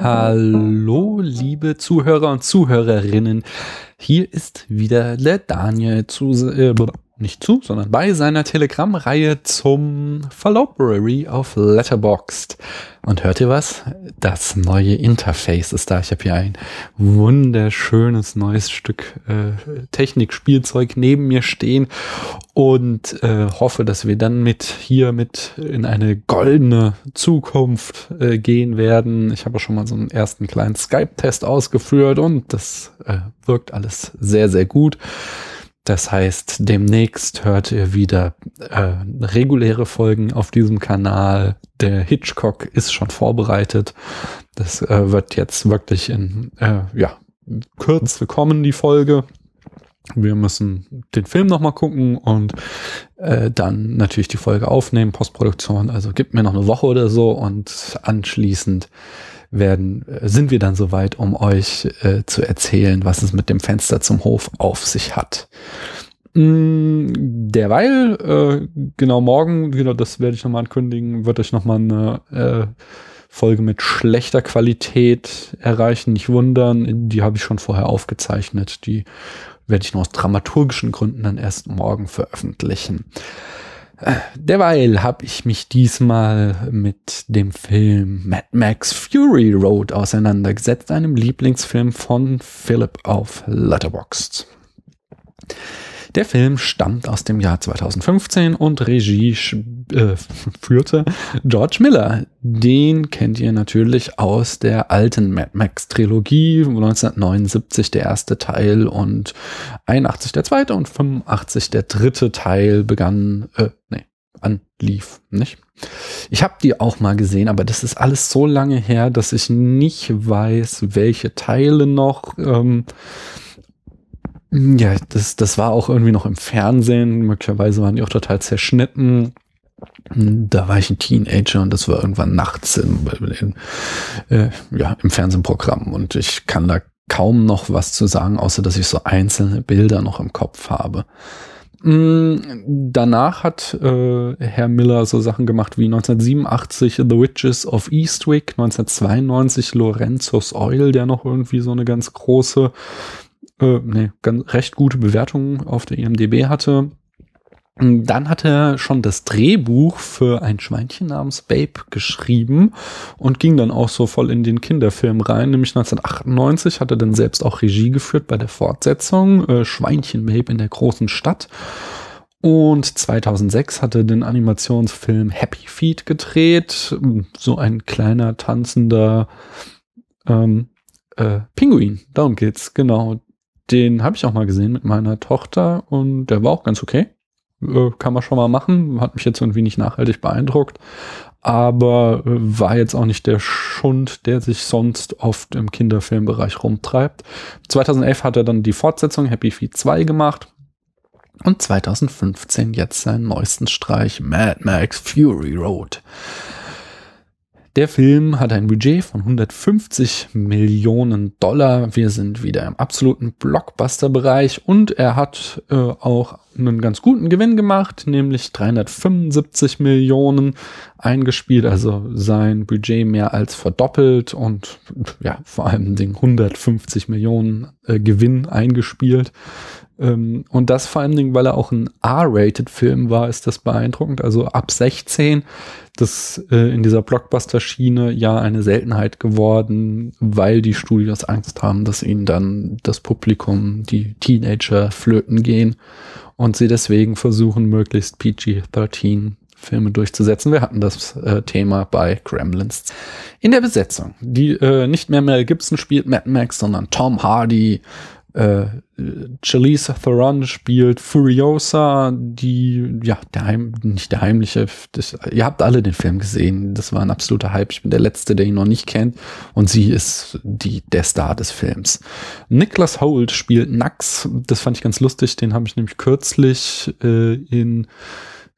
Hallo, liebe Zuhörer und Zuhörerinnen. Hier ist wieder der Daniel zu, äh, nicht zu, sondern bei seiner Telegram-Reihe zum Fallopery auf Letterboxd. Und hört ihr was? Das neue Interface ist da. Ich habe hier ein wunderschönes neues Stück äh, Technikspielzeug neben mir stehen und äh, hoffe, dass wir dann mit hier mit in eine goldene Zukunft äh, gehen werden. Ich habe schon mal so einen ersten kleinen Skype-Test ausgeführt und das äh, wirkt alles sehr, sehr gut. Das heißt, demnächst hört ihr wieder äh, reguläre Folgen auf diesem Kanal. Der Hitchcock ist schon vorbereitet. Das äh, wird jetzt wirklich in äh, ja, Kürze kommen, die Folge. Wir müssen den Film nochmal gucken und äh, dann natürlich die Folge aufnehmen, Postproduktion. Also gibt mir noch eine Woche oder so und anschließend werden, äh, sind wir dann soweit, um euch äh, zu erzählen, was es mit dem Fenster zum Hof auf sich hat. Mm, derweil, äh, genau morgen, genau das werde ich nochmal ankündigen, wird euch nochmal eine äh, Folge mit schlechter Qualität erreichen. Nicht wundern, die habe ich schon vorher aufgezeichnet. Die werde ich nur aus dramaturgischen Gründen dann erst morgen veröffentlichen. Derweil habe ich mich diesmal mit dem Film Mad Max Fury Road auseinandergesetzt, einem Lieblingsfilm von Philip auf Letterboxd. Der Film stammt aus dem Jahr 2015 und Regie äh, führte George Miller. Den kennt ihr natürlich aus der alten Mad Max Trilogie, 1979 der erste Teil und 81 der zweite und 85 der dritte Teil begann, äh, nee, anlief, nicht? Ich habe die auch mal gesehen, aber das ist alles so lange her, dass ich nicht weiß, welche Teile noch. Ähm, ja, das, das war auch irgendwie noch im Fernsehen. Möglicherweise waren die auch total zerschnitten. Da war ich ein Teenager und das war irgendwann nachts im, in, äh, ja, im Fernsehprogramm und ich kann da kaum noch was zu sagen, außer dass ich so einzelne Bilder noch im Kopf habe. Mm, danach hat äh, Herr Miller so Sachen gemacht wie 1987 The Witches of Eastwick, 1992 Lorenzo's Oil, der noch irgendwie so eine ganz große, äh, nee, ganz recht gute Bewertung auf der IMDb hatte. Dann hat er schon das Drehbuch für ein Schweinchen namens Babe geschrieben und ging dann auch so voll in den Kinderfilm rein. Nämlich 1998 hat er dann selbst auch Regie geführt bei der Fortsetzung äh, Schweinchen Babe in der großen Stadt. Und 2006 hat er den Animationsfilm Happy Feet gedreht. So ein kleiner tanzender ähm, äh, Pinguin. Darum geht's, genau. Den habe ich auch mal gesehen mit meiner Tochter und der war auch ganz okay. Äh, kann man schon mal machen. Hat mich jetzt irgendwie nicht nachhaltig beeindruckt. Aber äh, war jetzt auch nicht der Schund, der sich sonst oft im Kinderfilmbereich rumtreibt. 2011 hat er dann die Fortsetzung Happy Feet 2 gemacht. Und 2015 jetzt seinen neuesten Streich Mad Max Fury Road. Der Film hat ein Budget von 150 Millionen Dollar. Wir sind wieder im absoluten Blockbuster-Bereich und er hat äh, auch einen ganz guten Gewinn gemacht, nämlich 375 Millionen eingespielt, also sein Budget mehr als verdoppelt und ja, vor allem den 150 Millionen äh, Gewinn eingespielt. Ähm, und das vor allen Dingen, weil er auch ein R-Rated-Film war, ist das beeindruckend. Also ab 16, das äh, in dieser Blockbuster-Schiene ja eine Seltenheit geworden, weil die Studios Angst haben, dass ihnen dann das Publikum, die Teenager flöten gehen und sie deswegen versuchen, möglichst PG-13 Filme durchzusetzen. Wir hatten das äh, Thema bei Gremlins. In der Besetzung, die äh, nicht mehr Mel Gibson spielt Mad Max, sondern Tom Hardy, äh, Charlize Theron spielt Furiosa, die, ja, der Heim, nicht der heimliche, das, ihr habt alle den Film gesehen, das war ein absoluter Hype, ich bin der Letzte, der ihn noch nicht kennt und sie ist die, der Star des Films. Nicholas Holt spielt Nax, das fand ich ganz lustig, den habe ich nämlich kürzlich äh, in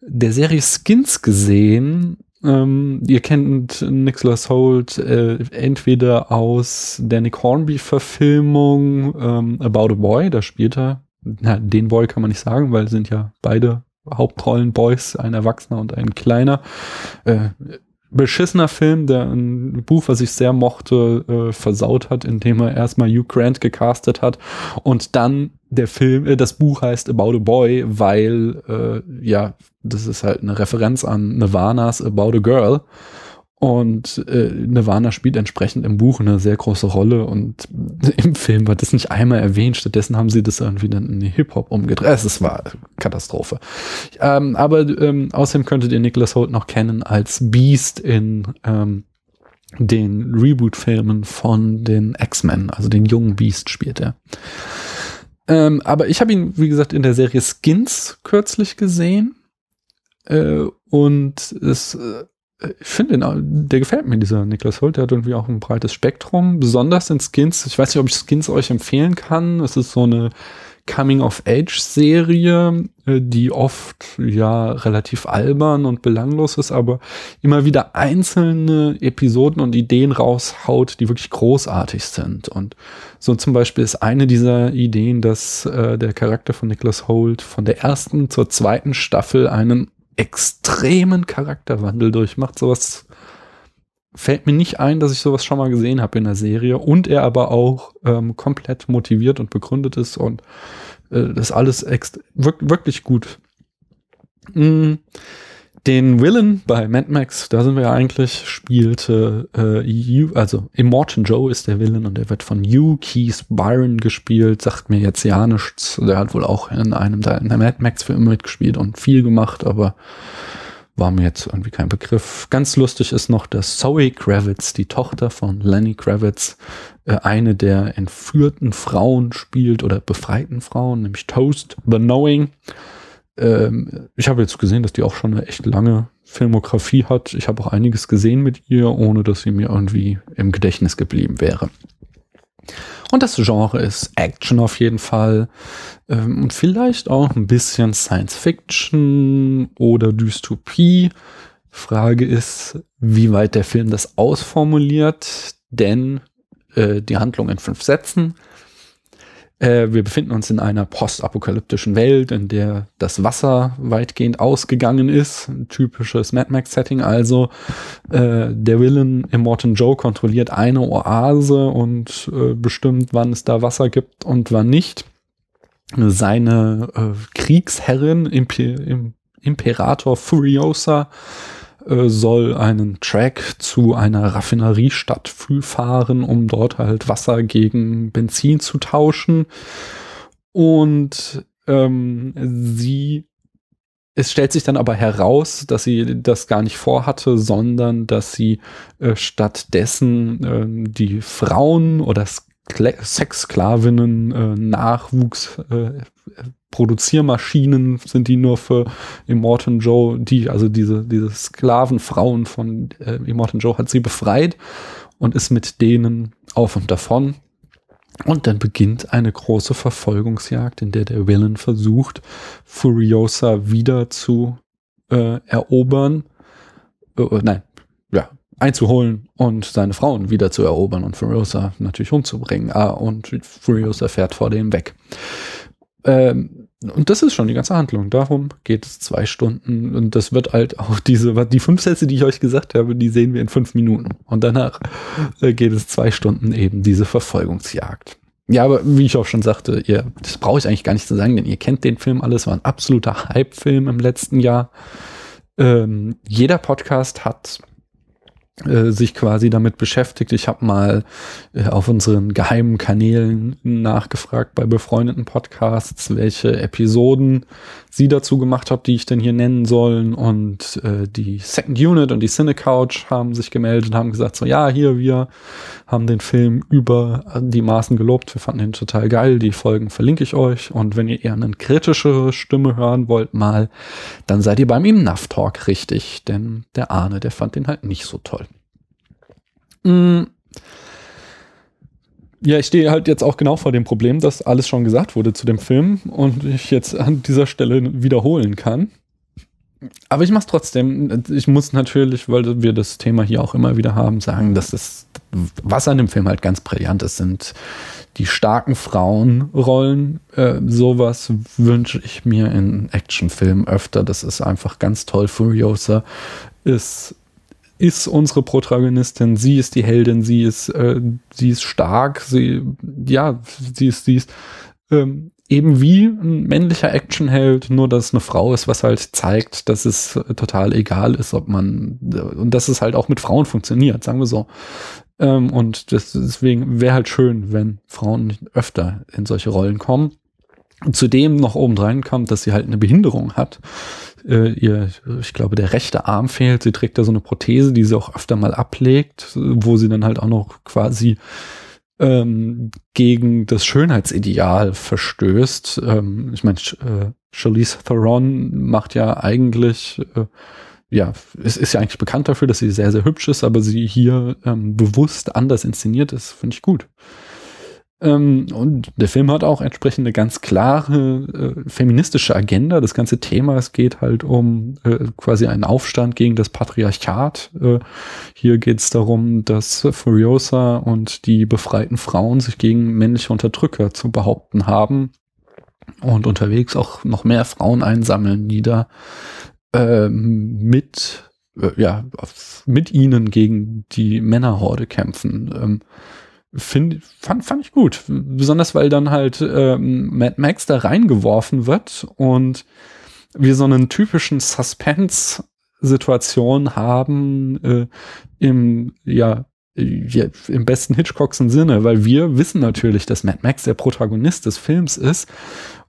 der Serie Skins gesehen, Ähm, ihr kennt Nicholas Holt äh, entweder aus der Nick Hornby-Verfilmung ähm, About a Boy, da spielt er, na, den Boy kann man nicht sagen, weil sind ja beide Hauptrollen Boys, ein Erwachsener und ein Kleiner. Äh, beschissener Film, der ein Buch, was ich sehr mochte, äh, versaut hat, indem er erstmal Hugh Grant gecastet hat. Und dann der Film, äh, das Buch heißt About a Boy, weil äh, ja, das ist halt eine Referenz an Nirvana's About a Girl und äh, Nirvana spielt entsprechend im Buch eine sehr große Rolle und im Film wird das nicht einmal erwähnt. Stattdessen haben sie das irgendwie dann in Hip-Hop umgedreht. Es war Katastrophe. Ähm, aber ähm, außerdem könntet ihr Nicholas Holt noch kennen als Beast in ähm, den Reboot-Filmen von den X-Men. Also den jungen Beast spielt er. Ähm, aber ich habe ihn, wie gesagt, in der Serie Skins kürzlich gesehen. Äh, und es äh, ich finde, der gefällt mir, dieser Niklas Holt. Der hat irgendwie auch ein breites Spektrum, besonders in Skins. Ich weiß nicht, ob ich Skins euch empfehlen kann. Es ist so eine Coming-of-Age-Serie, äh, die oft ja relativ albern und belanglos ist, aber immer wieder einzelne Episoden und Ideen raushaut, die wirklich großartig sind. Und so zum Beispiel ist eine dieser Ideen, dass äh, der Charakter von Nicholas Holt von der ersten zur zweiten Staffel einen extremen Charakterwandel durchmacht. Sowas fällt mir nicht ein, dass ich sowas schon mal gesehen habe in der Serie und er aber auch ähm, komplett motiviert und begründet ist und äh, das alles wirklich gut. Mm den Villain bei Mad Max, da sind wir ja eigentlich, spielte äh, Hugh, also Immortan Joe ist der Villain und der wird von Hugh Keith Byron gespielt, sagt mir jetzt ja nichts. Der hat wohl auch in einem der, der Mad Max Film mitgespielt und viel gemacht, aber war mir jetzt irgendwie kein Begriff. Ganz lustig ist noch, dass Zoe Kravitz, die Tochter von Lenny Kravitz, äh, eine der entführten Frauen spielt oder befreiten Frauen, nämlich Toast the Knowing. Ähm, ich habe jetzt gesehen, dass die auch schon eine echt lange Filmografie hat. Ich habe auch einiges gesehen mit ihr, ohne dass sie mir irgendwie im Gedächtnis geblieben wäre. Und das Genre ist Action auf jeden Fall ähm, und vielleicht auch ein bisschen Science Fiction oder Dystopie. Frage ist, wie weit der Film das ausformuliert, denn äh, die Handlung in fünf Sätzen äh, wir befinden uns in einer postapokalyptischen Welt, in der das Wasser weitgehend ausgegangen ist. Ein typisches Mad Max-Setting. Also äh, der Villain Immortan Joe kontrolliert eine Oase und äh, bestimmt, wann es da Wasser gibt und wann nicht. Seine äh, Kriegsherrin, Imper Imperator Furiosa, äh, soll einen Track zu einer Raffineriestadt fahren, um dort halt Wasser gegen Benzin zu tauschen. Und ähm, sie es stellt sich dann aber heraus, dass sie das gar nicht vorhatte, sondern dass sie äh, stattdessen äh, die Frauen oder Sexsklavinnen, äh, Nachwuchs, äh, Produziermaschinen sind die nur für Immortan Joe, die, also diese, diese Sklavenfrauen von äh, Immortan Joe hat sie befreit und ist mit denen auf und davon. Und dann beginnt eine große Verfolgungsjagd, in der der Villain versucht, Furiosa wieder zu äh, erobern. Äh, nein, einzuholen und seine Frauen wieder zu erobern und Furiosa natürlich umzubringen. Ah, und Furiosa fährt vor dem weg. Ähm, und das ist schon die ganze Handlung. Darum geht es zwei Stunden. Und das wird halt auch diese, die fünf Sätze, die ich euch gesagt habe, die sehen wir in fünf Minuten. Und danach äh, geht es zwei Stunden eben diese Verfolgungsjagd. Ja, aber wie ich auch schon sagte, ihr, das brauche ich eigentlich gar nicht zu sagen, denn ihr kennt den Film alles, war ein absoluter Hype-Film im letzten Jahr. Ähm, jeder Podcast hat äh, sich quasi damit beschäftigt. Ich habe mal äh, auf unseren geheimen Kanälen nachgefragt bei befreundeten Podcasts, welche Episoden sie dazu gemacht habt, die ich denn hier nennen sollen. Und äh, die Second Unit und die Cine Couch haben sich gemeldet und haben gesagt, so ja, hier, wir haben den Film über die Maßen gelobt. Wir fanden ihn total geil. Die Folgen verlinke ich euch. Und wenn ihr eher eine kritischere Stimme hören wollt, mal, dann seid ihr beim Enough Talk richtig. Denn der Arne, der fand den halt nicht so toll. Mm. Ja, ich stehe halt jetzt auch genau vor dem Problem, dass alles schon gesagt wurde zu dem Film und ich jetzt an dieser Stelle wiederholen kann. aber ich mach's trotzdem. Ich muss natürlich, weil wir das Thema hier auch immer wieder haben, sagen, dass es, was an dem Film halt ganz brillant ist, sind die starken Frauenrollen. Äh, sowas wünsche ich mir in Actionfilmen öfter. Das ist einfach ganz toll. Furiosa ist ist unsere Protagonistin, sie ist die Heldin, sie ist, äh, sie ist stark, sie, ja, sie ist, sie ist ähm, eben wie ein männlicher Actionheld, nur dass es eine Frau ist, was halt zeigt, dass es total egal ist, ob man und dass es halt auch mit Frauen funktioniert, sagen wir so. Ähm, und das, deswegen wäre halt schön, wenn Frauen öfter in solche Rollen kommen. Zudem noch obendrein kommt, dass sie halt eine Behinderung hat. Äh, ihr, ich glaube, der rechte Arm fehlt. Sie trägt da so eine Prothese, die sie auch öfter mal ablegt, wo sie dann halt auch noch quasi ähm, gegen das Schönheitsideal verstößt. Ähm, ich meine, äh, Charlize Theron macht ja eigentlich, äh, ja, es ist ja eigentlich bekannt dafür, dass sie sehr, sehr hübsch ist, aber sie hier ähm, bewusst anders inszeniert ist, finde ich gut. Ähm, und der Film hat auch entsprechend eine ganz klare äh, feministische Agenda. Das ganze Thema, es geht halt um äh, quasi einen Aufstand gegen das Patriarchat. Äh, hier geht es darum, dass Furiosa und die befreiten Frauen sich gegen männliche Unterdrücker zu behaupten haben und unterwegs auch noch mehr Frauen einsammeln, die da äh, mit äh, ja, mit ihnen gegen die Männerhorde kämpfen. Ähm, Find, fand, fand ich gut. Besonders weil dann halt ähm, Mad Max da reingeworfen wird und wir so einen typischen Suspense-Situation haben äh, im, ja, ja, im besten Hitchcocksen Sinne, weil wir wissen natürlich, dass Mad Max der Protagonist des Films ist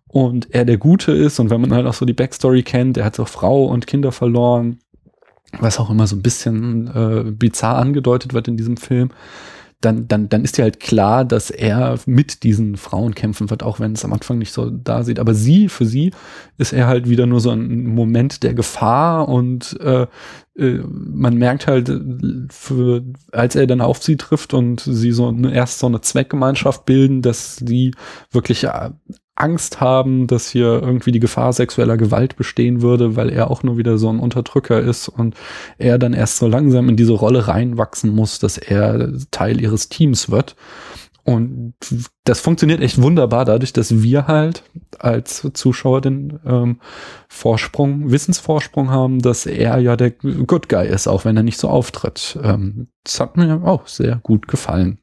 und er der Gute ist und wenn man halt auch so die Backstory kennt, er hat so Frau und Kinder verloren, was auch immer so ein bisschen äh, bizarr angedeutet wird in diesem Film dann, dann, dann ist ja halt klar, dass er mit diesen Frauen kämpfen wird, auch wenn es am Anfang nicht so da sieht. Aber sie, für sie ist er halt wieder nur so ein Moment der Gefahr und äh, äh, man merkt halt, für, als er dann auf sie trifft und sie so erst so eine Zweckgemeinschaft bilden, dass sie wirklich äh, Angst haben, dass hier irgendwie die Gefahr sexueller Gewalt bestehen würde, weil er auch nur wieder so ein Unterdrücker ist und er dann erst so langsam in diese Rolle reinwachsen muss, dass er Teil ihres Teams wird. Und das funktioniert echt wunderbar dadurch, dass wir halt als Zuschauer den ähm, Vorsprung, Wissensvorsprung haben, dass er ja der Good Guy ist, auch wenn er nicht so auftritt. Ähm, das hat mir auch sehr gut gefallen.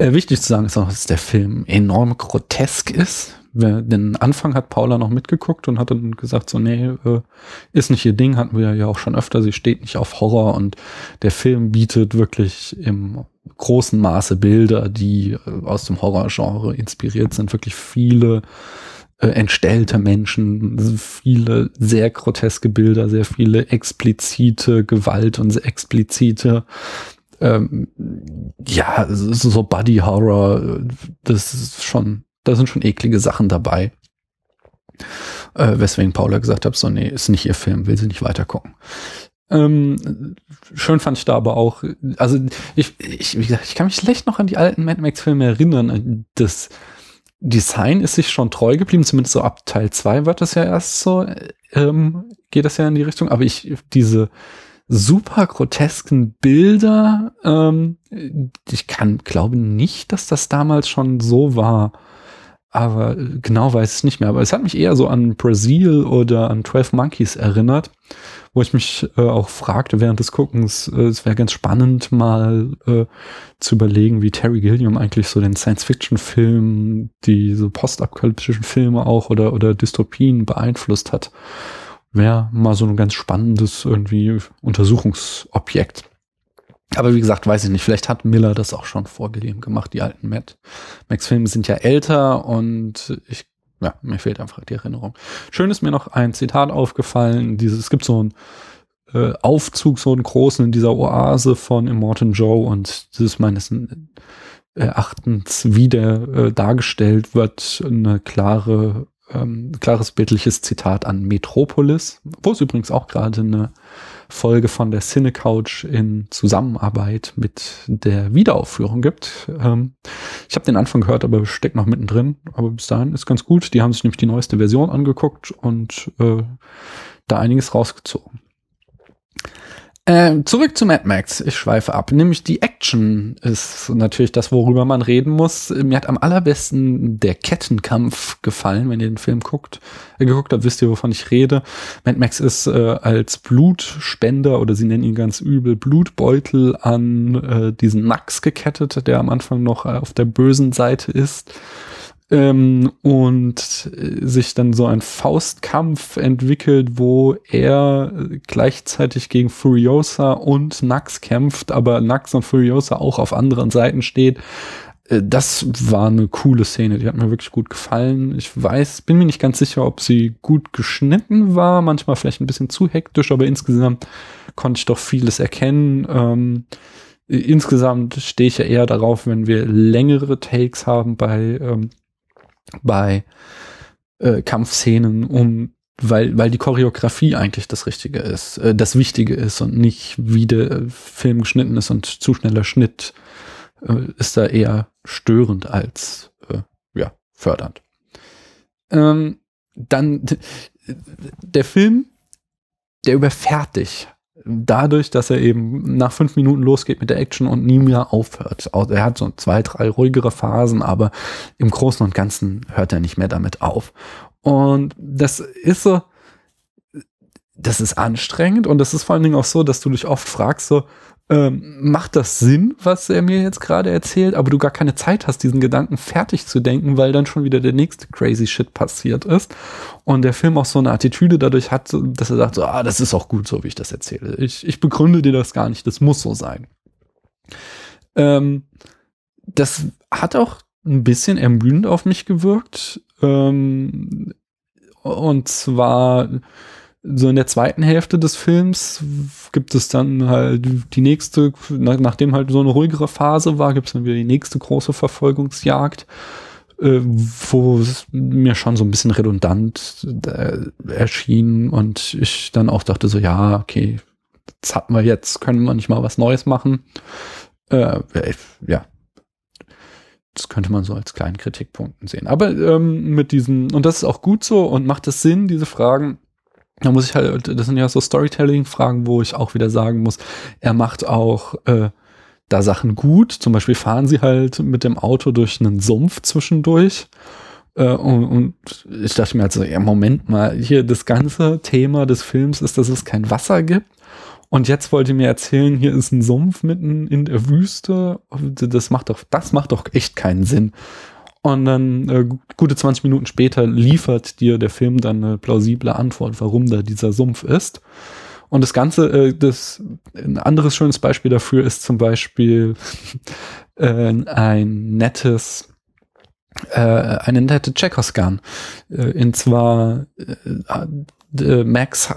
Äh, wichtig zu sagen ist auch, dass der Film enorm grotesk ist. Den Anfang hat Paula noch mitgeguckt und hat dann gesagt, so, nee, äh, ist nicht ihr Ding, hatten wir ja auch schon öfter, sie steht nicht auf Horror und der Film bietet wirklich im großen Maße Bilder, die äh, aus dem Horrorgenre inspiriert sind, wirklich viele äh, entstellte Menschen, viele sehr groteske Bilder, sehr viele explizite Gewalt und explizite ähm, ja, so Buddy Horror, das ist schon, da sind schon eklige Sachen dabei. Äh, weswegen Paula gesagt hat, so, nee, ist nicht ihr Film, will sie nicht weiter gucken. Ähm, schön fand ich da aber auch, also ich, ich, wie gesagt, ich kann mich schlecht noch an die alten Mad Max-Filme erinnern. Das Design ist sich schon treu geblieben, zumindest so ab Teil 2 wird das ja erst so, ähm, geht das ja in die Richtung, aber ich, diese, super grotesken Bilder. Ähm, ich kann glaube nicht, dass das damals schon so war. Aber genau weiß ich nicht mehr. Aber es hat mich eher so an Brazil oder an 12 Monkeys erinnert, wo ich mich äh, auch fragte während des Guckens, äh, es wäre ganz spannend mal äh, zu überlegen, wie Terry Gilliam eigentlich so den Science-Fiction-Film, diese postapokalyptischen Filme auch oder, oder Dystopien beeinflusst hat wäre mal so ein ganz spannendes irgendwie Untersuchungsobjekt. Aber wie gesagt, weiß ich nicht, vielleicht hat Miller das auch schon vorgegeben gemacht, die alten Matt Max-Filme sind ja älter und ich, ja, mir fehlt einfach die Erinnerung. Schön ist mir noch ein Zitat aufgefallen, dieses, es gibt so ein äh, Aufzug, so einen großen in dieser Oase von Immortan Joe und das ist meines Erachtens, wie der äh, dargestellt wird, eine klare ähm, klares bildliches Zitat an Metropolis, wo es übrigens auch gerade eine Folge von der Cine Couch in Zusammenarbeit mit der Wiederaufführung gibt. Ähm, ich habe den Anfang gehört, aber steckt noch mittendrin. Aber bis dahin ist ganz gut. Die haben sich nämlich die neueste Version angeguckt und äh, da einiges rausgezogen. Äh, zurück zu Mad Max. Ich schweife ab. Nämlich die Action ist natürlich das, worüber man reden muss. Mir hat am allerbesten der Kettenkampf gefallen, wenn ihr den Film guckt. Äh, geguckt habt, wisst ihr, wovon ich rede. Mad Max ist äh, als Blutspender oder sie nennen ihn ganz übel Blutbeutel an äh, diesen Max gekettet, der am Anfang noch äh, auf der bösen Seite ist ähm, und äh, sich dann so ein Faustkampf entwickelt, wo er gleichzeitig gegen Furiosa und Nax kämpft, aber Nax und Furiosa auch auf anderen Seiten steht. Äh, das war eine coole Szene, die hat mir wirklich gut gefallen. Ich weiß, bin mir nicht ganz sicher, ob sie gut geschnitten war, manchmal vielleicht ein bisschen zu hektisch, aber insgesamt konnte ich doch vieles erkennen. Ähm, insgesamt stehe ich ja eher darauf, wenn wir längere Takes haben bei ähm, bei äh, Kampfszenen, um weil, weil die Choreografie eigentlich das Richtige ist, äh, das Wichtige ist und nicht wie der Film geschnitten ist und zu schneller Schnitt äh, ist da eher störend als äh, ja, fördernd. Ähm, dann der Film, der überfährt dich dadurch, dass er eben nach fünf Minuten losgeht mit der Action und nie mehr aufhört. Er hat so zwei, drei ruhigere Phasen, aber im Großen und Ganzen hört er nicht mehr damit auf. Und das ist so, das ist anstrengend und das ist vor allen Dingen auch so, dass du dich oft fragst, so, ähm, macht das Sinn, was er mir jetzt gerade erzählt, aber du gar keine Zeit hast, diesen Gedanken fertig zu denken, weil dann schon wieder der nächste crazy Shit passiert ist. Und der Film auch so eine Attitüde dadurch hat, dass er sagt, so, ah, das ist auch gut, so wie ich das erzähle. Ich, ich begründe dir das gar nicht, das muss so sein. Ähm, das hat auch ein bisschen ermüdend auf mich gewirkt. Ähm, und zwar so in der zweiten Hälfte des Films gibt es dann halt die nächste, nachdem halt so eine ruhigere Phase war, gibt es dann wieder die nächste große Verfolgungsjagd, äh, wo es mir schon so ein bisschen redundant äh, erschien und ich dann auch dachte so, ja, okay, das hatten wir jetzt, können wir nicht mal was Neues machen. Äh, ja, das könnte man so als kleinen Kritikpunkten sehen. Aber ähm, mit diesen, und das ist auch gut so und macht es Sinn, diese Fragen da muss ich halt, das sind ja so Storytelling-Fragen, wo ich auch wieder sagen muss, er macht auch äh, da Sachen gut. Zum Beispiel fahren sie halt mit dem Auto durch einen Sumpf zwischendurch. Äh, und, und ich dachte mir halt so, ja, Moment mal, hier das ganze Thema des Films ist, dass es kein Wasser gibt. Und jetzt wollt ihr mir erzählen, hier ist ein Sumpf mitten in der Wüste. Das macht doch, das macht doch echt keinen Sinn. Und dann äh, gute 20 Minuten später liefert dir der Film dann eine plausible Antwort, warum da dieser Sumpf ist. Und das Ganze, äh, das ein anderes schönes Beispiel dafür ist zum Beispiel äh, ein nettes äh, eine nette Checkers-Gun. Äh, und zwar äh, Max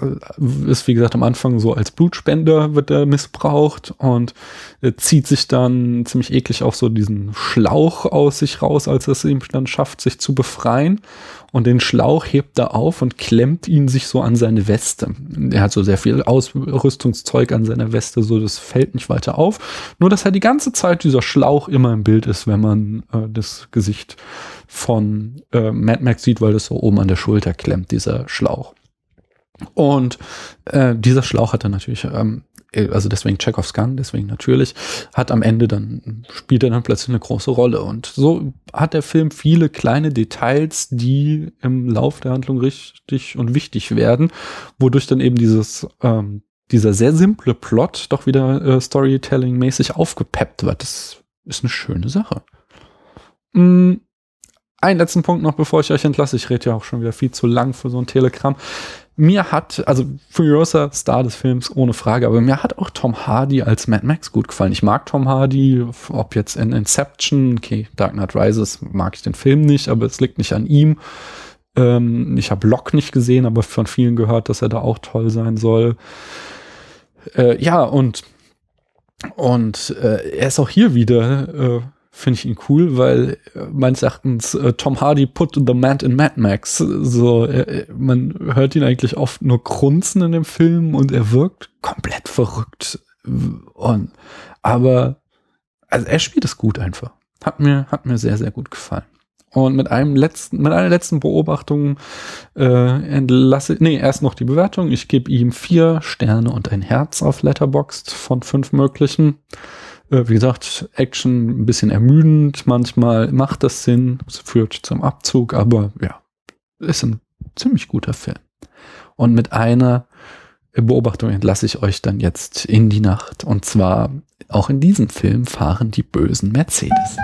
ist, wie gesagt, am Anfang so als Blutspender wird er missbraucht und äh, zieht sich dann ziemlich eklig auch so diesen Schlauch aus sich raus, als es ihm dann schafft, sich zu befreien. Und den Schlauch hebt er auf und klemmt ihn sich so an seine Weste. Er hat so sehr viel Ausrüstungszeug an seiner Weste, so das fällt nicht weiter auf. Nur, dass er die ganze Zeit dieser Schlauch immer im Bild ist, wenn man äh, das Gesicht von äh, Mad Max sieht, weil das so oben an der Schulter klemmt, dieser Schlauch. Und äh, dieser Schlauch hat dann natürlich, ähm, also deswegen Chekhovs Gun, deswegen natürlich, hat am Ende dann, spielt er dann plötzlich eine große Rolle. Und so hat der Film viele kleine Details, die im Lauf der Handlung richtig und wichtig werden, wodurch dann eben dieses, ähm, dieser sehr simple Plot doch wieder äh, Storytelling-mäßig aufgepeppt wird. Das ist eine schöne Sache. Mm, einen letzten Punkt noch, bevor ich euch entlasse. Ich rede ja auch schon wieder viel zu lang für so ein Telegramm mir hat, also Furiosa, Star des Films, ohne Frage, aber mir hat auch Tom Hardy als Mad Max gut gefallen. Ich mag Tom Hardy, ob jetzt in Inception, okay, Dark Knight Rises mag ich den Film nicht, aber es liegt nicht an ihm. Ähm, ich habe Locke nicht gesehen, aber von vielen gehört, dass er da auch toll sein soll. Äh, ja, und und äh, er ist auch hier wieder äh, finde ich ihn cool, weil äh, meines Erachtens äh, Tom Hardy put the man in Mad Max. So, äh, man hört ihn eigentlich oft nur grunzen in dem Film und er wirkt komplett verrückt. Und, aber also er spielt es gut einfach. Hat mir, hat mir sehr, sehr gut gefallen. Und mit einem letzten, mit einer letzten Beobachtung äh, entlasse, nee, erst noch die Bewertung. Ich gebe ihm vier Sterne und ein Herz auf Letterboxd von fünf möglichen. Äh, wie gesagt, Action ein bisschen ermüdend, manchmal macht das Sinn, es führt zum Abzug, aber ja, ist ein ziemlich guter Film. Und mit einer Beobachtung entlasse ich euch dann jetzt in die Nacht. Und zwar auch in diesem Film fahren die bösen Mercedes.